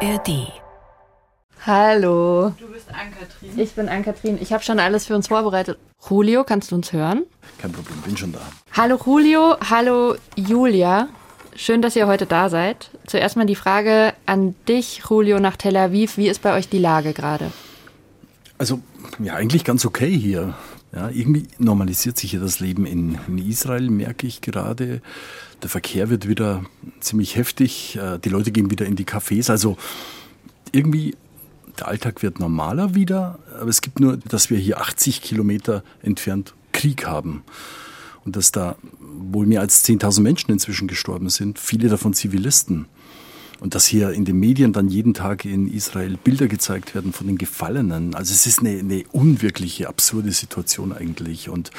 ARD. Hallo. Du bist Ann-Kathrin. Ich bin Ann-Kathrin. Ich habe schon alles für uns vorbereitet. Julio, kannst du uns hören? Kein Problem, bin schon da. Hallo Julio, hallo Julia. Schön, dass ihr heute da seid. Zuerst mal die Frage an dich, Julio, nach Tel Aviv. Wie ist bei euch die Lage gerade? Also, ja, eigentlich ganz okay hier. Ja, irgendwie normalisiert sich hier das Leben in, in Israel, merke ich gerade. Der Verkehr wird wieder ziemlich heftig. Äh, die Leute gehen wieder in die Cafés. Also irgendwie, der Alltag wird normaler wieder. Aber es gibt nur, dass wir hier 80 Kilometer entfernt Krieg haben. Und dass da wohl mehr als 10.000 Menschen inzwischen gestorben sind. Viele davon Zivilisten. Und dass hier in den Medien dann jeden Tag in Israel Bilder gezeigt werden von den Gefallenen. Also es ist eine, eine unwirkliche, absurde Situation eigentlich. Und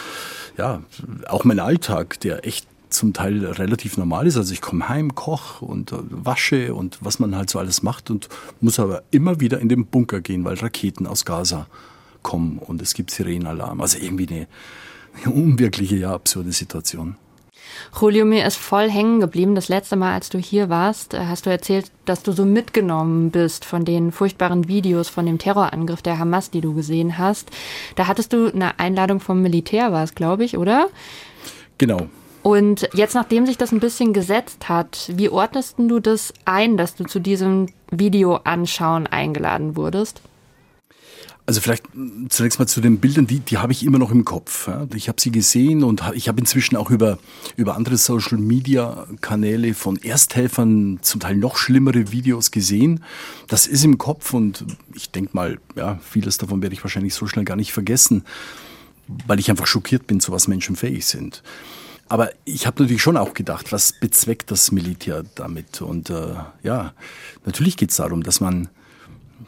ja, auch mein Alltag, der echt zum Teil relativ normal ist. Also ich komme heim, koche und äh, wasche und was man halt so alles macht und muss aber immer wieder in den Bunker gehen, weil Raketen aus Gaza kommen und es gibt Sirenenalarm. Also irgendwie eine, eine unwirkliche, ja, absurde Situation. Julio, mir ist voll hängen geblieben. Das letzte Mal, als du hier warst, äh, hast du erzählt, dass du so mitgenommen bist von den furchtbaren Videos von dem Terrorangriff der Hamas, die du gesehen hast. Da hattest du eine Einladung vom Militär, war es, glaube ich, oder? Genau. Und jetzt, nachdem sich das ein bisschen gesetzt hat, wie ordnest du das ein, dass du zu diesem Video anschauen eingeladen wurdest? Also vielleicht zunächst mal zu den Bildern, die, die habe ich immer noch im Kopf. Ich habe sie gesehen und ich habe inzwischen auch über, über andere Social-Media-Kanäle von Ersthelfern zum Teil noch schlimmere Videos gesehen. Das ist im Kopf und ich denke mal, ja, vieles davon werde ich wahrscheinlich so schnell gar nicht vergessen, weil ich einfach schockiert bin, zu was Menschen fähig sind. Aber ich habe natürlich schon auch gedacht, was bezweckt das Militär damit? Und äh, ja, natürlich geht es darum, dass man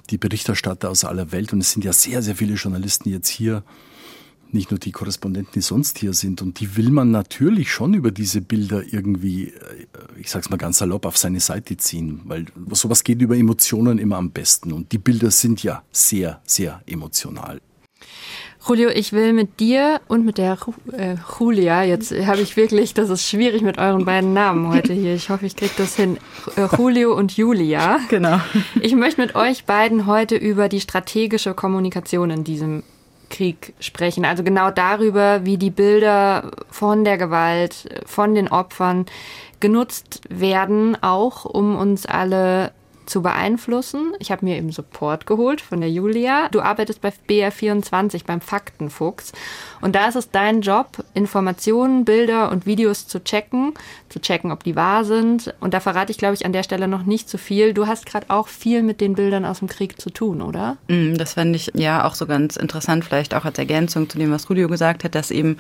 die Berichterstatter aus aller Welt. Und es sind ja sehr, sehr viele Journalisten jetzt hier, nicht nur die Korrespondenten, die sonst hier sind. Und die will man natürlich schon über diese Bilder irgendwie, äh, ich sag's mal ganz salopp, auf seine Seite ziehen. Weil sowas geht über Emotionen immer am besten. Und die Bilder sind ja sehr, sehr emotional. Julio, ich will mit dir und mit der äh, Julia, jetzt habe ich wirklich, das ist schwierig mit euren beiden Namen heute hier. Ich hoffe, ich kriege das hin. Äh, Julio und Julia. Genau. Ich möchte mit euch beiden heute über die strategische Kommunikation in diesem Krieg sprechen. Also genau darüber, wie die Bilder von der Gewalt, von den Opfern genutzt werden, auch um uns alle zu beeinflussen. Ich habe mir eben Support geholt von der Julia. Du arbeitest bei BR24 beim Faktenfuchs und da ist es dein Job, Informationen, Bilder und Videos zu checken, zu checken, ob die wahr sind. Und da verrate ich, glaube ich, an der Stelle noch nicht zu so viel. Du hast gerade auch viel mit den Bildern aus dem Krieg zu tun, oder? Mm, das fände ich ja auch so ganz interessant, vielleicht auch als Ergänzung zu dem, was Rudio gesagt hat, dass eben,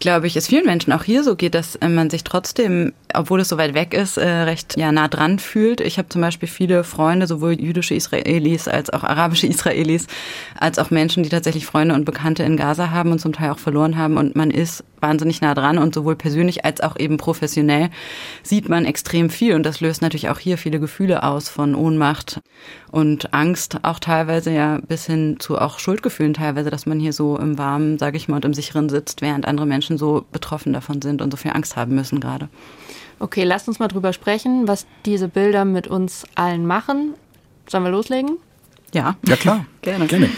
glaube ich, es vielen Menschen auch hier so geht, dass man sich trotzdem, obwohl es so weit weg ist, äh, recht ja nah dran fühlt. Ich habe zum Beispiel viele Freunde, sowohl jüdische Israelis als auch arabische Israelis, als auch Menschen, die tatsächlich Freunde und Bekannte in Gaza haben und zum Teil auch verloren haben. Und man ist wahnsinnig nah dran und sowohl persönlich als auch eben professionell sieht man extrem viel. Und das löst natürlich auch hier viele Gefühle aus von Ohnmacht und Angst, auch teilweise ja bis hin zu auch Schuldgefühlen teilweise, dass man hier so im Warmen, sage ich mal, und im Sicheren sitzt, während andere Menschen so betroffen davon sind und so viel Angst haben müssen gerade. Okay, lasst uns mal drüber sprechen, was diese Bilder mit uns allen machen. Sollen wir loslegen? Ja. Ja, klar. Gerne. Gerne.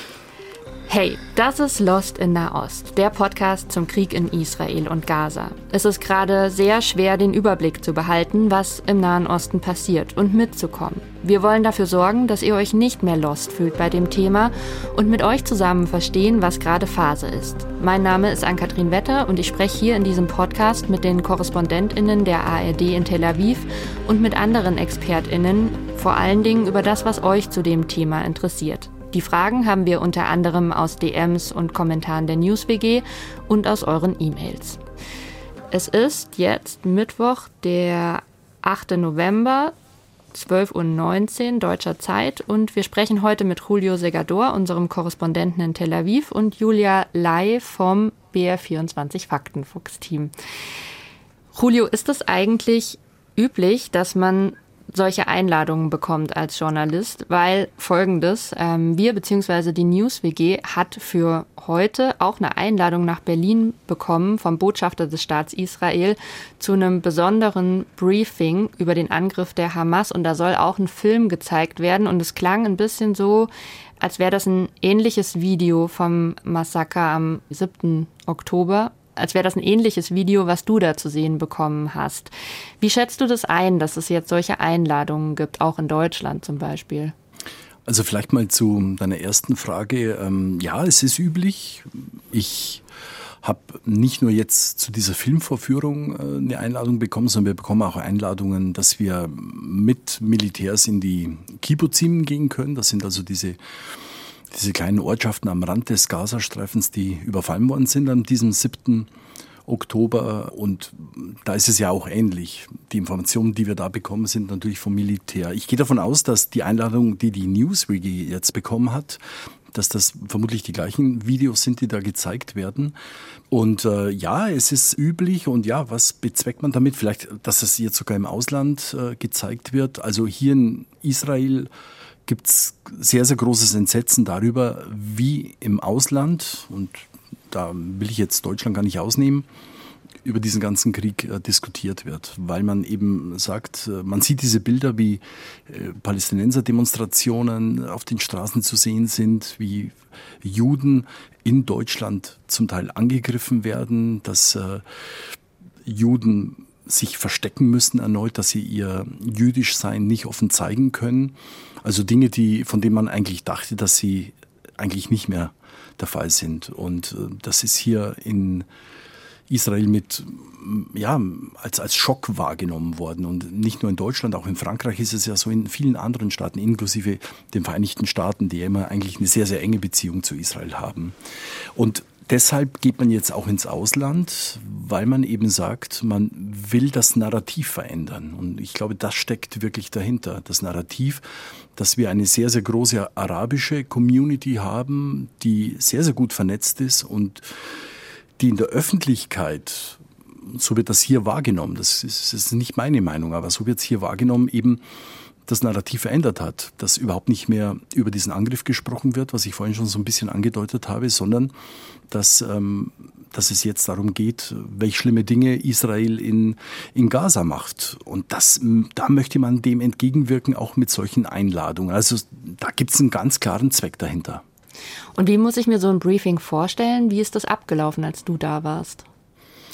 Hey, das ist Lost in Nahost, der Podcast zum Krieg in Israel und Gaza. Es ist gerade sehr schwer, den Überblick zu behalten, was im Nahen Osten passiert und mitzukommen. Wir wollen dafür sorgen, dass ihr euch nicht mehr lost fühlt bei dem Thema und mit euch zusammen verstehen, was gerade Phase ist. Mein Name ist Ann-Kathrin Wetter und ich spreche hier in diesem Podcast mit den KorrespondentInnen der ARD in Tel Aviv und mit anderen ExpertInnen, vor allen Dingen über das, was euch zu dem Thema interessiert. Die Fragen haben wir unter anderem aus DMs und Kommentaren der NewsWG und aus euren E-Mails. Es ist jetzt Mittwoch, der 8. November, 12.19 Uhr deutscher Zeit und wir sprechen heute mit Julio Segador, unserem Korrespondenten in Tel Aviv und Julia Lai vom BR24 Faktenfuchs-Team. Julio, ist es eigentlich üblich, dass man solche Einladungen bekommt als Journalist, weil folgendes, ähm, wir bzw. die News WG hat für heute auch eine Einladung nach Berlin bekommen vom Botschafter des Staats Israel zu einem besonderen Briefing über den Angriff der Hamas und da soll auch ein Film gezeigt werden und es klang ein bisschen so, als wäre das ein ähnliches Video vom Massaker am 7. Oktober als wäre das ein ähnliches Video, was du da zu sehen bekommen hast. Wie schätzt du das ein, dass es jetzt solche Einladungen gibt, auch in Deutschland zum Beispiel? Also vielleicht mal zu deiner ersten Frage. Ähm, ja, es ist üblich. Ich habe nicht nur jetzt zu dieser Filmvorführung äh, eine Einladung bekommen, sondern wir bekommen auch Einladungen, dass wir mit Militärs in die Kibbuzim gehen können. Das sind also diese diese kleinen Ortschaften am Rand des Gazastreifens, die überfallen worden sind an diesem 7. Oktober. Und da ist es ja auch ähnlich. Die Informationen, die wir da bekommen, sind natürlich vom Militär. Ich gehe davon aus, dass die Einladung, die die Newswiki jetzt bekommen hat, dass das vermutlich die gleichen Videos sind, die da gezeigt werden. Und äh, ja, es ist üblich und ja, was bezweckt man damit? Vielleicht, dass es jetzt sogar im Ausland äh, gezeigt wird. Also hier in Israel gibt es sehr, sehr großes Entsetzen darüber, wie im Ausland, und da will ich jetzt Deutschland gar nicht ausnehmen, über diesen ganzen Krieg äh, diskutiert wird, weil man eben sagt, äh, man sieht diese Bilder, wie äh, Palästinenser-Demonstrationen auf den Straßen zu sehen sind, wie Juden in Deutschland zum Teil angegriffen werden, dass äh, Juden sich verstecken müssen erneut, dass sie ihr jüdisch Sein nicht offen zeigen können. Also Dinge, die, von denen man eigentlich dachte, dass sie eigentlich nicht mehr der Fall sind. Und äh, das ist hier in Israel mit, ja, als, als Schock wahrgenommen worden. Und nicht nur in Deutschland, auch in Frankreich ist es ja so in vielen anderen Staaten, inklusive den Vereinigten Staaten, die ja immer eigentlich eine sehr, sehr enge Beziehung zu Israel haben. Und Deshalb geht man jetzt auch ins Ausland, weil man eben sagt, man will das Narrativ verändern. Und ich glaube, das steckt wirklich dahinter. Das Narrativ, dass wir eine sehr, sehr große arabische Community haben, die sehr, sehr gut vernetzt ist und die in der Öffentlichkeit, so wird das hier wahrgenommen, das ist, das ist nicht meine Meinung, aber so wird es hier wahrgenommen, eben das Narrativ verändert hat, dass überhaupt nicht mehr über diesen Angriff gesprochen wird, was ich vorhin schon so ein bisschen angedeutet habe, sondern dass, ähm, dass es jetzt darum geht, welche schlimme Dinge Israel in, in Gaza macht. Und das, da möchte man dem entgegenwirken, auch mit solchen Einladungen. Also da gibt es einen ganz klaren Zweck dahinter. Und wie muss ich mir so ein Briefing vorstellen? Wie ist das abgelaufen, als du da warst?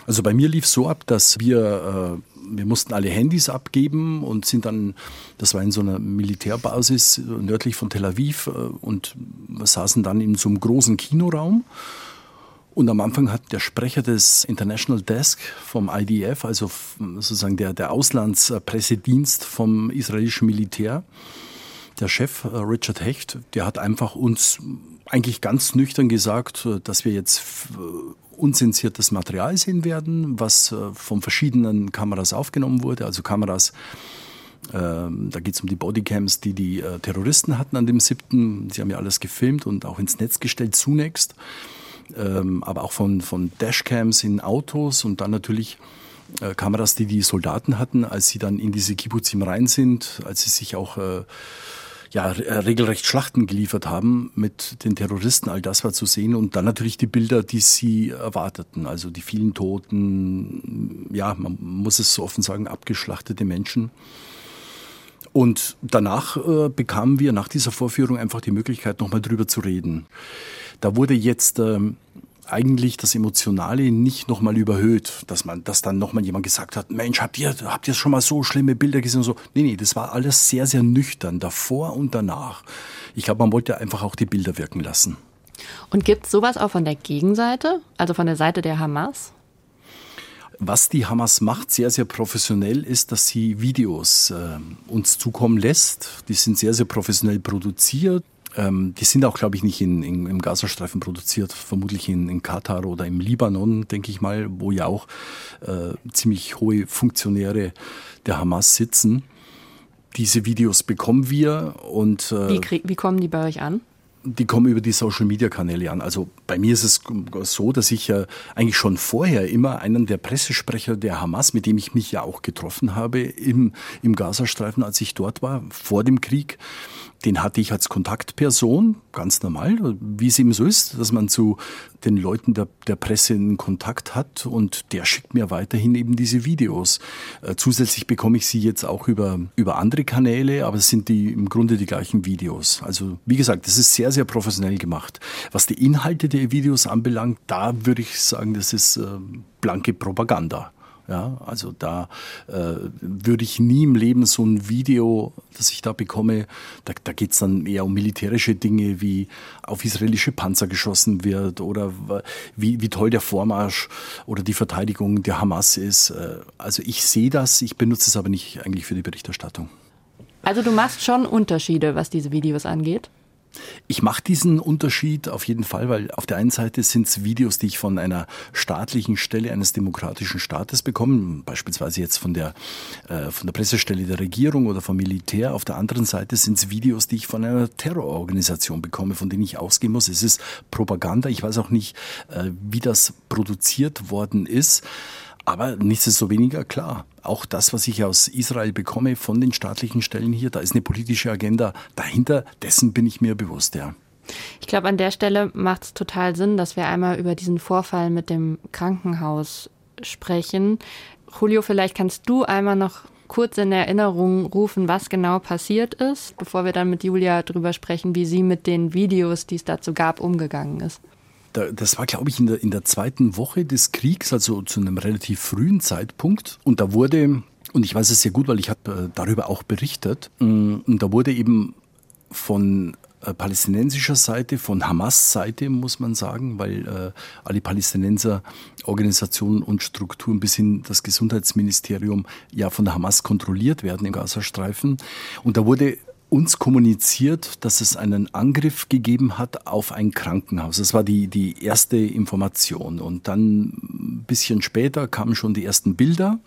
Also bei mir lief es so ab, dass wir, äh, wir mussten alle Handys abgeben und sind dann, das war in so einer Militärbasis nördlich von Tel Aviv äh, und wir saßen dann in so einem großen Kinoraum. Und am Anfang hat der Sprecher des International Desk vom IDF, also sozusagen der, der Auslandspressedienst vom israelischen Militär, der Chef äh, Richard Hecht, der hat einfach uns eigentlich ganz nüchtern gesagt, dass wir jetzt unzensiertes Material sehen werden, was äh, von verschiedenen Kameras aufgenommen wurde, also Kameras, ähm, da geht es um die Bodycams, die die äh, Terroristen hatten an dem 7. Sie haben ja alles gefilmt und auch ins Netz gestellt zunächst, ähm, aber auch von, von Dashcams in Autos und dann natürlich äh, Kameras, die die Soldaten hatten, als sie dann in diese Kibbutzim rein sind, als sie sich auch ja, äh, regelrecht Schlachten geliefert haben mit den Terroristen. All das war zu sehen und dann natürlich die Bilder, die sie erwarteten. Also die vielen Toten, ja, man muss es so offen sagen, abgeschlachtete Menschen. Und danach äh, bekamen wir nach dieser Vorführung einfach die Möglichkeit, nochmal drüber zu reden. Da wurde jetzt ähm, eigentlich das Emotionale nicht nochmal überhöht, dass man, dass dann nochmal jemand gesagt hat, Mensch, habt ihr, habt ihr schon mal so schlimme Bilder gesehen und so? Nee, nee, das war alles sehr, sehr nüchtern, davor und danach. Ich glaube, man wollte einfach auch die Bilder wirken lassen. Und gibt es sowas auch von der Gegenseite, also von der Seite der Hamas? Was die Hamas macht, sehr, sehr professionell, ist, dass sie Videos äh, uns zukommen lässt. Die sind sehr, sehr professionell produziert. Ähm, die sind auch, glaube ich, nicht in, in, im Gazastreifen produziert, vermutlich in, in Katar oder im Libanon, denke ich mal, wo ja auch äh, ziemlich hohe Funktionäre der Hamas sitzen. Diese Videos bekommen wir und äh, wie, wie kommen die bei euch an? die kommen über die Social-Media-Kanäle an. Also bei mir ist es so, dass ich ja eigentlich schon vorher immer einen der Pressesprecher der Hamas, mit dem ich mich ja auch getroffen habe im, im Gazastreifen, als ich dort war, vor dem Krieg, den hatte ich als Kontaktperson, ganz normal, wie es eben so ist, dass man zu den Leuten der, der Presse in Kontakt hat und der schickt mir weiterhin eben diese Videos. Äh, zusätzlich bekomme ich sie jetzt auch über, über andere Kanäle, aber es sind die im Grunde die gleichen Videos. Also wie gesagt, das ist sehr, sehr professionell gemacht. Was die Inhalte der Videos anbelangt, da würde ich sagen, das ist äh, blanke Propaganda. Ja, also da äh, würde ich nie im Leben so ein Video, das ich da bekomme, da, da geht es dann eher um militärische Dinge, wie auf israelische Panzer geschossen wird oder wie, wie toll der Vormarsch oder die Verteidigung der Hamas ist. Äh, also ich sehe das, ich benutze es aber nicht eigentlich für die Berichterstattung. Also du machst schon Unterschiede, was diese Videos angeht? Ich mache diesen Unterschied auf jeden Fall, weil auf der einen Seite sind es Videos, die ich von einer staatlichen Stelle eines demokratischen Staates bekomme, beispielsweise jetzt von der, äh, von der Pressestelle der Regierung oder vom Militär. Auf der anderen Seite sind es Videos, die ich von einer Terrororganisation bekomme, von denen ich ausgehen muss. Es ist Propaganda. Ich weiß auch nicht, äh, wie das produziert worden ist. Aber nichtsdestoweniger klar, auch das, was ich aus Israel bekomme von den staatlichen Stellen hier, da ist eine politische Agenda dahinter, dessen bin ich mir bewusst, ja. Ich glaube, an der Stelle macht es total Sinn, dass wir einmal über diesen Vorfall mit dem Krankenhaus sprechen. Julio, vielleicht kannst du einmal noch kurz in Erinnerung rufen, was genau passiert ist, bevor wir dann mit Julia darüber sprechen, wie sie mit den Videos, die es dazu gab, umgegangen ist das war, glaube ich, in der, in der zweiten Woche des Kriegs, also zu einem relativ frühen Zeitpunkt. Und da wurde, und ich weiß es sehr gut, weil ich habe äh, darüber auch berichtet, mm, und da wurde eben von äh, palästinensischer Seite, von Hamas-Seite, muss man sagen, weil äh, alle Palästinenser Organisationen und Strukturen bis hin das Gesundheitsministerium ja von der Hamas kontrolliert werden im Gazastreifen. Und da wurde uns kommuniziert, dass es einen Angriff gegeben hat auf ein Krankenhaus. Das war die, die erste Information. Und dann ein bisschen später kamen schon die ersten Bilder.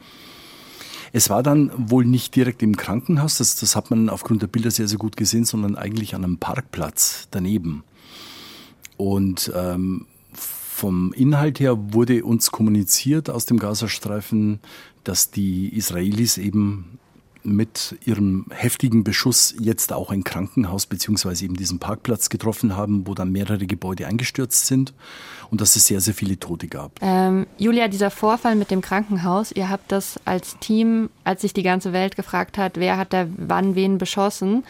Es war dann wohl nicht direkt im Krankenhaus, das, das hat man aufgrund der Bilder sehr, sehr gut gesehen, sondern eigentlich an einem Parkplatz daneben. Und ähm, vom Inhalt her wurde uns kommuniziert aus dem Gazastreifen, dass die Israelis eben mit ihrem heftigen Beschuss jetzt auch ein Krankenhaus beziehungsweise eben diesen Parkplatz getroffen haben, wo dann mehrere Gebäude eingestürzt sind und dass es sehr, sehr viele Tote gab. Ähm, Julia, dieser Vorfall mit dem Krankenhaus, ihr habt das als Team, als sich die ganze Welt gefragt hat, wer hat da wann wen beschossen,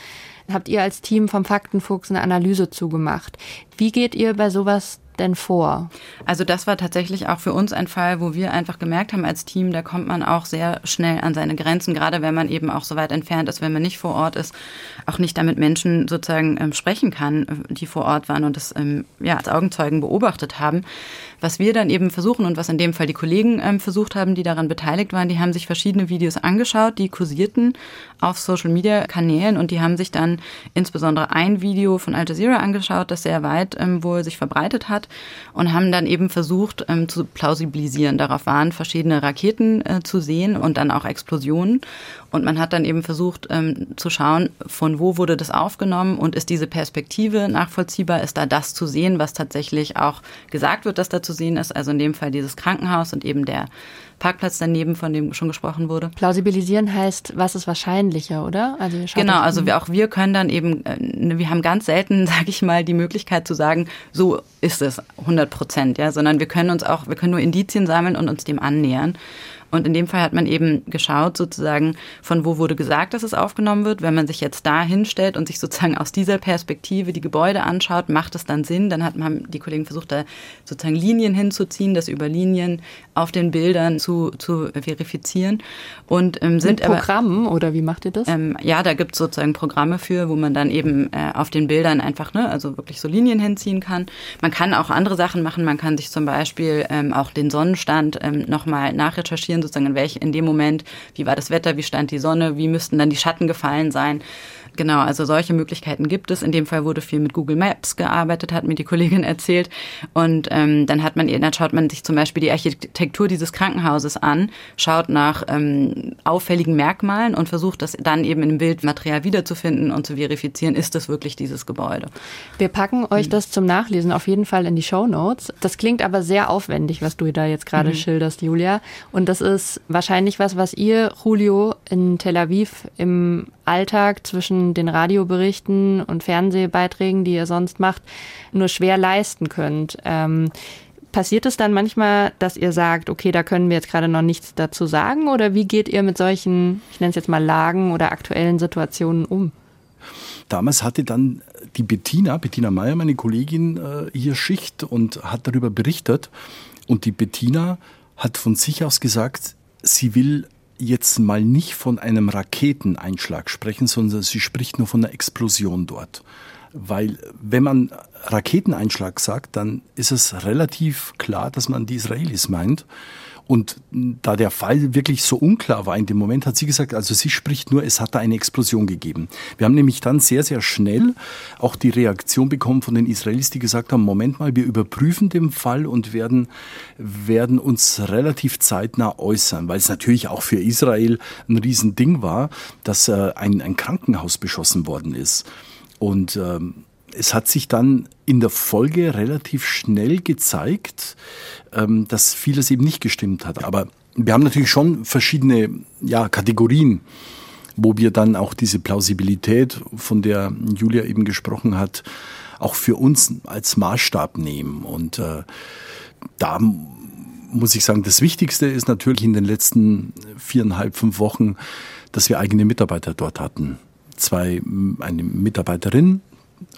habt ihr als Team vom Faktenfuchs eine Analyse zugemacht. Wie geht ihr bei sowas denn vor? Also das war tatsächlich auch für uns ein Fall, wo wir einfach gemerkt haben als Team, da kommt man auch sehr schnell an seine Grenzen, gerade wenn man eben auch so weit entfernt ist, wenn man nicht vor Ort ist, auch nicht damit Menschen sozusagen ähm, sprechen kann, die vor Ort waren und das ähm, ja, als Augenzeugen beobachtet haben. Was wir dann eben versuchen und was in dem Fall die Kollegen ähm, versucht haben, die daran beteiligt waren, die haben sich verschiedene Videos angeschaut, die kursierten auf Social-Media-Kanälen und die haben sich dann insbesondere ein Video von Al Jazeera angeschaut, das sehr weit ähm, wohl sich verbreitet hat und haben dann eben versucht ähm, zu plausibilisieren. Darauf waren verschiedene Raketen äh, zu sehen und dann auch Explosionen. Und man hat dann eben versucht ähm, zu schauen, von wo wurde das aufgenommen und ist diese Perspektive nachvollziehbar? Ist da das zu sehen, was tatsächlich auch gesagt wird, dass da zu sehen ist? Also in dem Fall dieses Krankenhaus und eben der Parkplatz daneben, von dem schon gesprochen wurde. Plausibilisieren heißt, was ist wahrscheinlicher, oder? Also genau, also wir, auch wir können dann eben, äh, wir haben ganz selten, sage ich mal, die Möglichkeit zu sagen, so ist es 100 Prozent, ja, sondern wir können uns auch, wir können nur Indizien sammeln und uns dem annähern. Und in dem Fall hat man eben geschaut, sozusagen, von wo wurde gesagt, dass es aufgenommen wird. Wenn man sich jetzt da hinstellt und sich sozusagen aus dieser Perspektive die Gebäude anschaut, macht es dann Sinn. Dann hat man die Kollegen versucht, da sozusagen Linien hinzuziehen, das über Linien auf den Bildern zu, zu verifizieren. Und ähm, sind Mit Programmen aber, oder wie macht ihr das? Ähm, ja, da gibt es sozusagen Programme für, wo man dann eben äh, auf den Bildern einfach, ne, also wirklich so Linien hinziehen kann. Man kann auch andere Sachen machen. Man kann sich zum Beispiel ähm, auch den Sonnenstand ähm, nochmal nachrecherchieren sozusagen in welch, in dem Moment, wie war das Wetter, wie stand die Sonne, wie müssten dann die Schatten gefallen sein. Genau, also solche Möglichkeiten gibt es. In dem Fall wurde viel mit Google Maps gearbeitet, hat mir die Kollegin erzählt. Und ähm, dann hat man, dann schaut man sich zum Beispiel die Architektur dieses Krankenhauses an, schaut nach ähm, auffälligen Merkmalen und versucht das dann eben im Bildmaterial wiederzufinden und zu verifizieren, ist das wirklich dieses Gebäude. Wir packen euch das zum Nachlesen auf jeden Fall in die Show Notes. Das klingt aber sehr aufwendig, was du da jetzt gerade mhm. schilderst, Julia. Und das ist wahrscheinlich was, was ihr, Julio, in Tel Aviv im Alltag zwischen den Radioberichten und Fernsehbeiträgen, die ihr sonst macht, nur schwer leisten könnt. Ähm, passiert es dann manchmal, dass ihr sagt, okay, da können wir jetzt gerade noch nichts dazu sagen? Oder wie geht ihr mit solchen, ich nenne es jetzt mal Lagen oder aktuellen Situationen um? Damals hatte dann die Bettina, Bettina Meyer, meine Kollegin, äh, hier Schicht und hat darüber berichtet. Und die Bettina hat von sich aus gesagt, sie will jetzt mal nicht von einem Raketeneinschlag sprechen, sondern sie spricht nur von einer Explosion dort. Weil wenn man Raketeneinschlag sagt, dann ist es relativ klar, dass man die Israelis meint. Und da der Fall wirklich so unklar war in dem Moment, hat sie gesagt, also sie spricht nur, es hat da eine Explosion gegeben. Wir haben nämlich dann sehr, sehr schnell auch die Reaktion bekommen von den Israelis, die gesagt haben, Moment mal, wir überprüfen den Fall und werden, werden uns relativ zeitnah äußern, weil es natürlich auch für Israel ein Riesending war, dass äh, ein, ein Krankenhaus beschossen worden ist. Und ähm, es hat sich dann in der Folge relativ schnell gezeigt, ähm, dass vieles eben nicht gestimmt hat. Aber wir haben natürlich schon verschiedene ja, Kategorien, wo wir dann auch diese Plausibilität, von der Julia eben gesprochen hat, auch für uns als Maßstab nehmen. Und äh, da muss ich sagen, das Wichtigste ist natürlich in den letzten viereinhalb, fünf Wochen, dass wir eigene Mitarbeiter dort hatten. Zwei, eine Mitarbeiterin,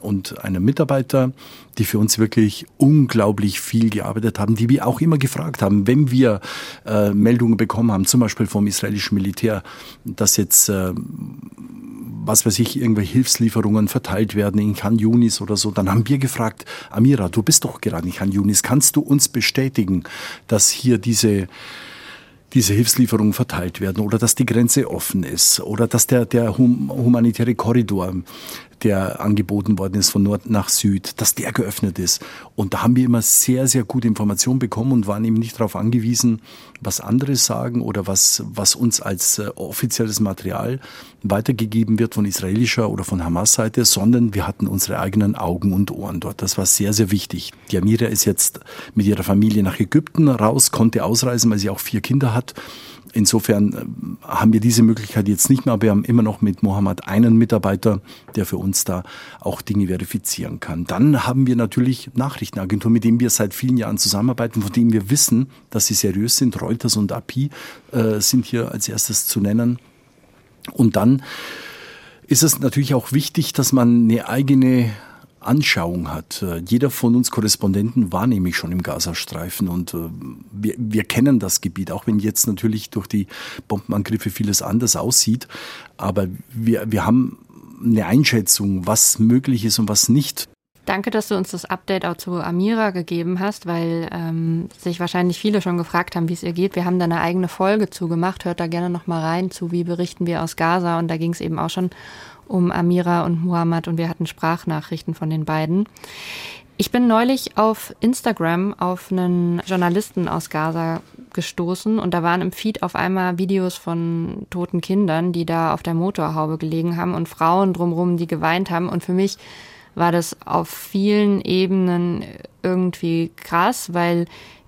und einem Mitarbeiter, die für uns wirklich unglaublich viel gearbeitet haben, die wir auch immer gefragt haben, wenn wir äh, Meldungen bekommen haben, zum Beispiel vom israelischen Militär, dass jetzt äh, was weiß ich, irgendwelche Hilfslieferungen verteilt werden in Khan Yunis oder so, dann haben wir gefragt, Amira, du bist doch gerade in Khan Yunis, kannst du uns bestätigen, dass hier diese diese Hilfslieferungen verteilt werden oder dass die Grenze offen ist oder dass der, der humanitäre Korridor der angeboten worden ist von Nord nach Süd, dass der geöffnet ist. Und da haben wir immer sehr, sehr gute Informationen bekommen und waren eben nicht darauf angewiesen, was andere sagen oder was, was uns als äh, offizielles Material weitergegeben wird von israelischer oder von Hamas-Seite, sondern wir hatten unsere eigenen Augen und Ohren dort. Das war sehr, sehr wichtig. Die ist jetzt mit ihrer Familie nach Ägypten raus, konnte ausreisen, weil sie auch vier Kinder hat Insofern äh, haben wir diese Möglichkeit jetzt nicht mehr, aber wir haben immer noch mit Mohammed einen Mitarbeiter, der für uns da auch Dinge verifizieren kann. Dann haben wir natürlich Nachrichtenagenturen, mit denen wir seit vielen Jahren zusammenarbeiten, von denen wir wissen, dass sie seriös sind. Reuters und API äh, sind hier als erstes zu nennen. Und dann ist es natürlich auch wichtig, dass man eine eigene Anschauung hat. Äh, jeder von uns Korrespondenten war nämlich schon im Gazastreifen und äh, wir, wir kennen das Gebiet, auch wenn jetzt natürlich durch die Bombenangriffe vieles anders aussieht. Aber wir, wir haben eine Einschätzung, was möglich ist und was nicht. Danke, dass du uns das Update auch zu Amira gegeben hast, weil ähm, sich wahrscheinlich viele schon gefragt haben, wie es ihr geht. Wir haben da eine eigene Folge zugemacht. Hört da gerne noch mal rein zu, wie berichten wir aus Gaza. Und da ging es eben auch schon um Amira und Muhammad und wir hatten Sprachnachrichten von den beiden. Ich bin neulich auf Instagram auf einen Journalisten aus Gaza gestoßen und da waren im Feed auf einmal Videos von toten Kindern, die da auf der Motorhaube gelegen haben und Frauen drumherum, die geweint haben. Und für mich war das auf vielen Ebenen irgendwie krass, weil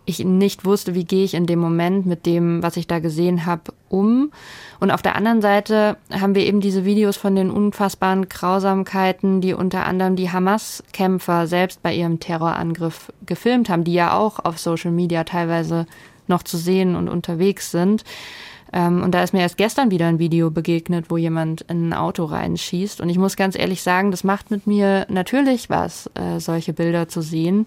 ich nicht wusste, wie gehe ich in dem Moment mit dem, was ich da gesehen habe, um. Und auf der anderen Seite haben wir eben diese Videos von den unfassbaren Grausamkeiten, die unter anderem die Hamas-Kämpfer selbst bei ihrem Terrorangriff gefilmt haben, die ja auch auf Social Media teilweise noch zu sehen und unterwegs sind. Ähm, und da ist mir erst gestern wieder ein Video begegnet, wo jemand in ein Auto reinschießt. Und ich muss ganz ehrlich sagen, das macht mit mir natürlich was, äh, solche Bilder zu sehen.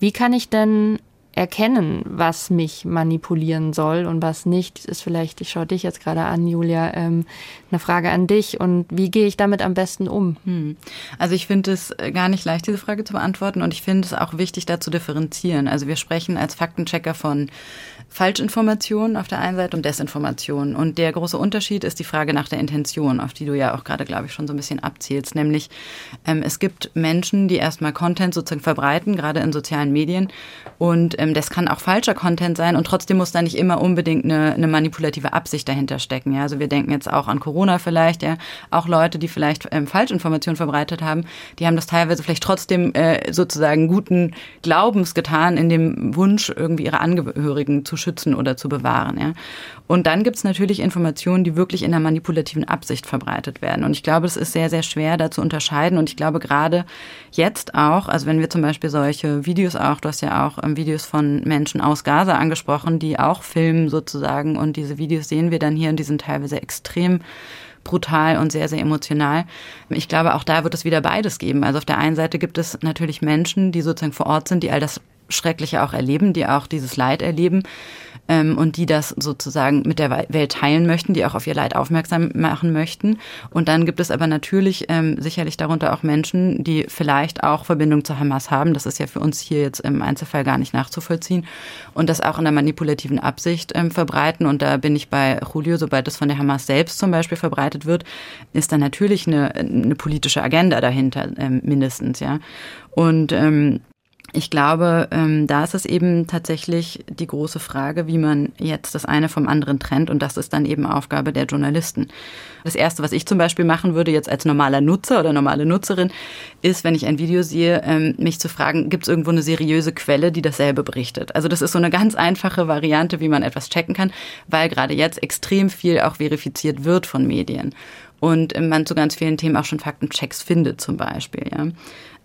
Wie kann ich denn erkennen, was mich manipulieren soll und was nicht, ist vielleicht, ich schaue dich jetzt gerade an, Julia, ähm, eine Frage an dich und wie gehe ich damit am besten um? Hm. Also ich finde es gar nicht leicht, diese Frage zu beantworten und ich finde es auch wichtig, da zu differenzieren. Also wir sprechen als Faktenchecker von Falschinformationen auf der einen Seite und Desinformationen. Und der große Unterschied ist die Frage nach der Intention, auf die du ja auch gerade, glaube ich, schon so ein bisschen abzielst. Nämlich, ähm, es gibt Menschen, die erstmal Content sozusagen verbreiten, gerade in sozialen Medien. Und ähm, das kann auch falscher Content sein und trotzdem muss da nicht immer unbedingt eine, eine manipulative Absicht dahinter stecken. Ja? Also wir denken jetzt auch an Corona vielleicht, ja. Auch Leute, die vielleicht ähm, Falschinformationen verbreitet haben, die haben das teilweise vielleicht trotzdem äh, sozusagen guten Glaubens getan, in dem Wunsch, irgendwie ihre Angehörigen zu schützen oder zu bewahren. Ja. Und dann gibt es natürlich Informationen, die wirklich in einer manipulativen Absicht verbreitet werden. Und ich glaube, es ist sehr, sehr schwer, da zu unterscheiden. Und ich glaube, gerade jetzt auch, also wenn wir zum Beispiel solche Videos auch, du hast ja auch ähm, Videos von Menschen aus Gaza angesprochen, die auch filmen sozusagen. Und diese Videos sehen wir dann hier und die sind teilweise extrem brutal und sehr, sehr emotional. Ich glaube, auch da wird es wieder beides geben. Also auf der einen Seite gibt es natürlich Menschen, die sozusagen vor Ort sind, die all das Schreckliche auch erleben, die auch dieses Leid erleben ähm, und die das sozusagen mit der Welt teilen möchten, die auch auf ihr Leid aufmerksam machen möchten. Und dann gibt es aber natürlich ähm, sicherlich darunter auch Menschen, die vielleicht auch Verbindung zu Hamas haben. Das ist ja für uns hier jetzt im Einzelfall gar nicht nachzuvollziehen und das auch in der manipulativen Absicht ähm, verbreiten. Und da bin ich bei Julio, sobald das von der Hamas selbst zum Beispiel verbreitet wird, ist da natürlich eine, eine politische Agenda dahinter ähm, mindestens, ja. Und ähm, ich glaube, ähm, da ist es eben tatsächlich die große Frage, wie man jetzt das eine vom anderen trennt. Und das ist dann eben Aufgabe der Journalisten. Das Erste, was ich zum Beispiel machen würde, jetzt als normaler Nutzer oder normale Nutzerin, ist, wenn ich ein Video sehe, ähm, mich zu fragen, gibt es irgendwo eine seriöse Quelle, die dasselbe berichtet? Also das ist so eine ganz einfache Variante, wie man etwas checken kann, weil gerade jetzt extrem viel auch verifiziert wird von Medien. Und man zu ganz vielen Themen auch schon Faktenchecks findet zum Beispiel. Ja.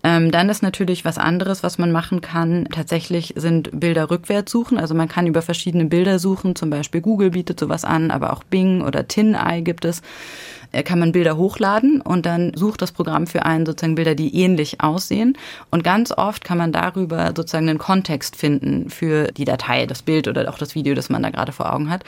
Ähm, dann ist natürlich was anderes, was man machen kann. Tatsächlich sind Bilder rückwärts suchen. Also man kann über verschiedene Bilder suchen. Zum Beispiel Google bietet sowas an, aber auch Bing oder TinEye gibt es. Äh, kann man Bilder hochladen und dann sucht das Programm für einen sozusagen Bilder, die ähnlich aussehen. Und ganz oft kann man darüber sozusagen einen Kontext finden für die Datei, das Bild oder auch das Video, das man da gerade vor Augen hat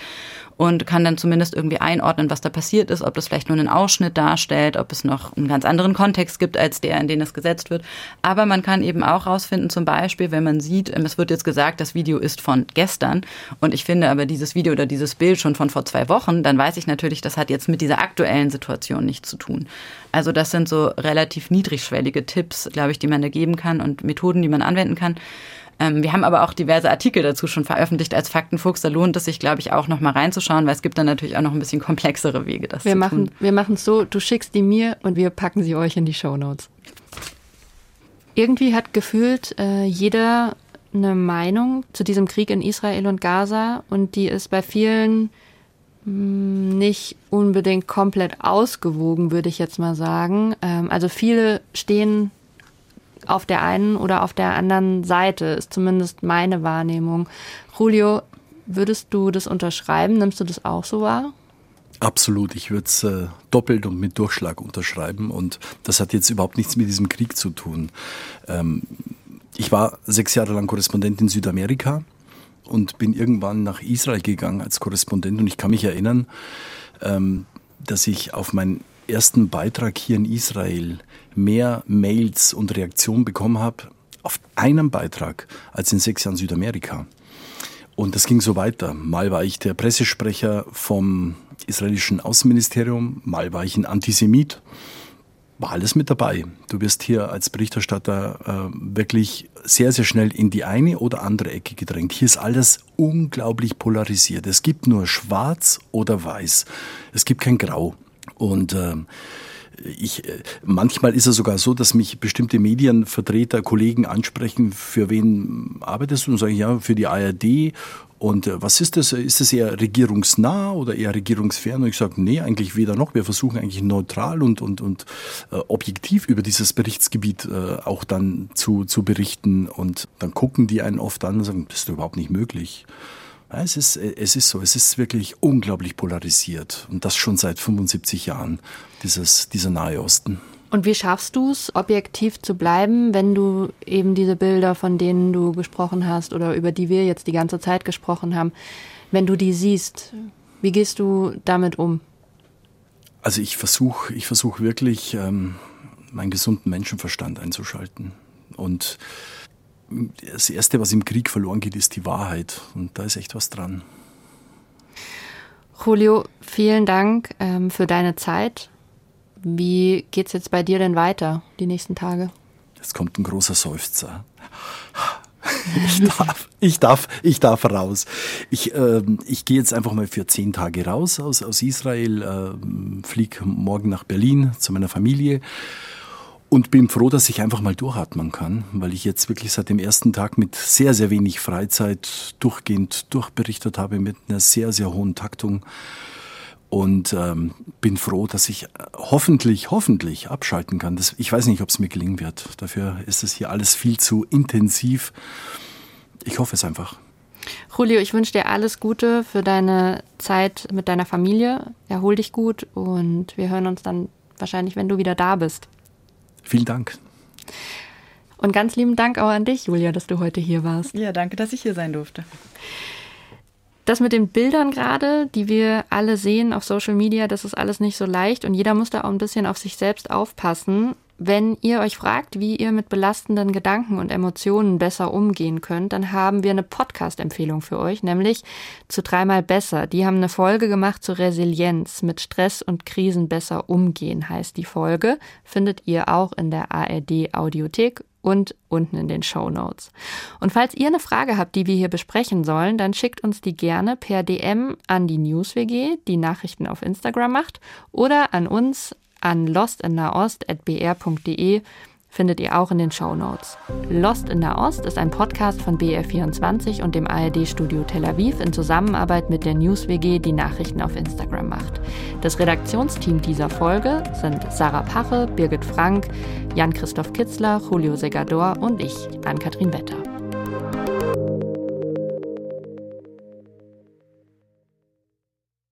und kann dann zumindest irgendwie einordnen, was da passiert ist, ob das vielleicht nur einen Ausschnitt darstellt, ob es noch einen ganz anderen Kontext gibt als der, in den es gesetzt wird. Aber man kann eben auch rausfinden, zum Beispiel, wenn man sieht, ähm, es wird jetzt gesagt, das Video ist von gestern und ich finde aber dieses Video oder dieses Bild schon von vor zwei Wochen, dann weiß ich natürlich, das hat jetzt mit dieser aktuellen Situation nichts zu tun. Also das sind so relativ niedrigschwellige Tipps, glaube ich, die man da geben kann und Methoden, die man anwenden kann. Ähm, wir haben aber auch diverse Artikel dazu schon veröffentlicht als Faktenfuchs. Da lohnt es sich, glaube ich, auch noch mal reinzuschauen, weil es gibt dann natürlich auch noch ein bisschen komplexere Wege, das wir zu machen, tun. Wir machen es so, du schickst die mir und wir packen sie euch in die Show Notes. Irgendwie hat gefühlt äh, jeder eine Meinung zu diesem Krieg in Israel und Gaza und die ist bei vielen hm, nicht unbedingt komplett ausgewogen, würde ich jetzt mal sagen. Ähm, also viele stehen auf der einen oder auf der anderen Seite, ist zumindest meine Wahrnehmung. Julio, würdest du das unterschreiben? Nimmst du das auch so wahr? Absolut, ich würde es äh, doppelt und mit Durchschlag unterschreiben und das hat jetzt überhaupt nichts mit diesem Krieg zu tun. Ähm, ich war sechs Jahre lang Korrespondent in Südamerika und bin irgendwann nach Israel gegangen als Korrespondent und ich kann mich erinnern, ähm, dass ich auf meinen ersten Beitrag hier in Israel mehr Mails und Reaktionen bekommen habe auf einen Beitrag als in sechs Jahren Südamerika. Und das ging so weiter. Mal war ich der Pressesprecher vom israelischen Außenministerium, mal war ich ein Antisemit. War alles mit dabei. Du wirst hier als Berichterstatter äh, wirklich sehr, sehr schnell in die eine oder andere Ecke gedrängt. Hier ist alles unglaublich polarisiert. Es gibt nur schwarz oder weiß. Es gibt kein Grau. Und äh, ich, äh, manchmal ist es sogar so, dass mich bestimmte Medienvertreter, Kollegen ansprechen, für wen arbeitest du? Und sage ich, ja, für die ARD. Und äh, was ist das? Ist das eher regierungsnah oder eher regierungsfern? Und ich sage, nee, eigentlich weder noch. Wir versuchen eigentlich neutral und, und, und äh, objektiv über dieses Berichtsgebiet äh, auch dann zu, zu berichten. Und dann gucken die einen oft an und sagen, das ist überhaupt nicht möglich. Es, ist, es ist so, es ist wirklich unglaublich polarisiert und das schon seit 75 Jahren, dieses, dieser Nahe Osten. Und wie schaffst du es, objektiv zu bleiben, wenn du eben diese Bilder, von denen du gesprochen hast oder über die wir jetzt die ganze Zeit gesprochen haben, wenn du die siehst, wie gehst du damit um? Also ich versuche ich versuch wirklich, ähm, meinen gesunden Menschenverstand einzuschalten und das Erste, was im Krieg verloren geht, ist die Wahrheit. Und da ist echt was dran. Julio, vielen Dank ähm, für deine Zeit. Wie geht es jetzt bei dir denn weiter die nächsten Tage? Es kommt ein großer Seufzer. Ich darf, ich darf, ich darf raus. Ich, äh, ich gehe jetzt einfach mal für zehn Tage raus aus, aus Israel, äh, fliege morgen nach Berlin zu meiner Familie und bin froh, dass ich einfach mal durchatmen kann, weil ich jetzt wirklich seit dem ersten Tag mit sehr, sehr wenig Freizeit durchgehend durchberichtet habe, mit einer sehr, sehr hohen Taktung. Und ähm, bin froh, dass ich hoffentlich, hoffentlich abschalten kann. Das, ich weiß nicht, ob es mir gelingen wird. Dafür ist es hier alles viel zu intensiv. Ich hoffe es einfach. Julio, ich wünsche dir alles Gute für deine Zeit mit deiner Familie. Erhol dich gut und wir hören uns dann wahrscheinlich, wenn du wieder da bist. Vielen Dank. Und ganz lieben Dank auch an dich, Julia, dass du heute hier warst. Ja, danke, dass ich hier sein durfte. Das mit den Bildern gerade, die wir alle sehen auf Social Media, das ist alles nicht so leicht und jeder muss da auch ein bisschen auf sich selbst aufpassen. Wenn ihr euch fragt, wie ihr mit belastenden Gedanken und Emotionen besser umgehen könnt, dann haben wir eine Podcast-Empfehlung für euch, nämlich zu dreimal besser. Die haben eine Folge gemacht zur Resilienz. Mit Stress und Krisen besser umgehen heißt die Folge. Findet ihr auch in der ARD Audiothek und unten in den Show Notes. Und falls ihr eine Frage habt, die wir hier besprechen sollen, dann schickt uns die gerne per DM an die NewsWG, die Nachrichten auf Instagram macht, oder an uns an lostinnahost.br.de findet ihr auch in den Show Notes. Lost in Nahost ist ein Podcast von BR24 und dem ARD-Studio Tel Aviv in Zusammenarbeit mit der NewsWG, die Nachrichten auf Instagram macht. Das Redaktionsteam dieser Folge sind Sarah Pache, Birgit Frank, Jan-Christoph Kitzler, Julio Segador und ich, Ann-Kathrin Wetter.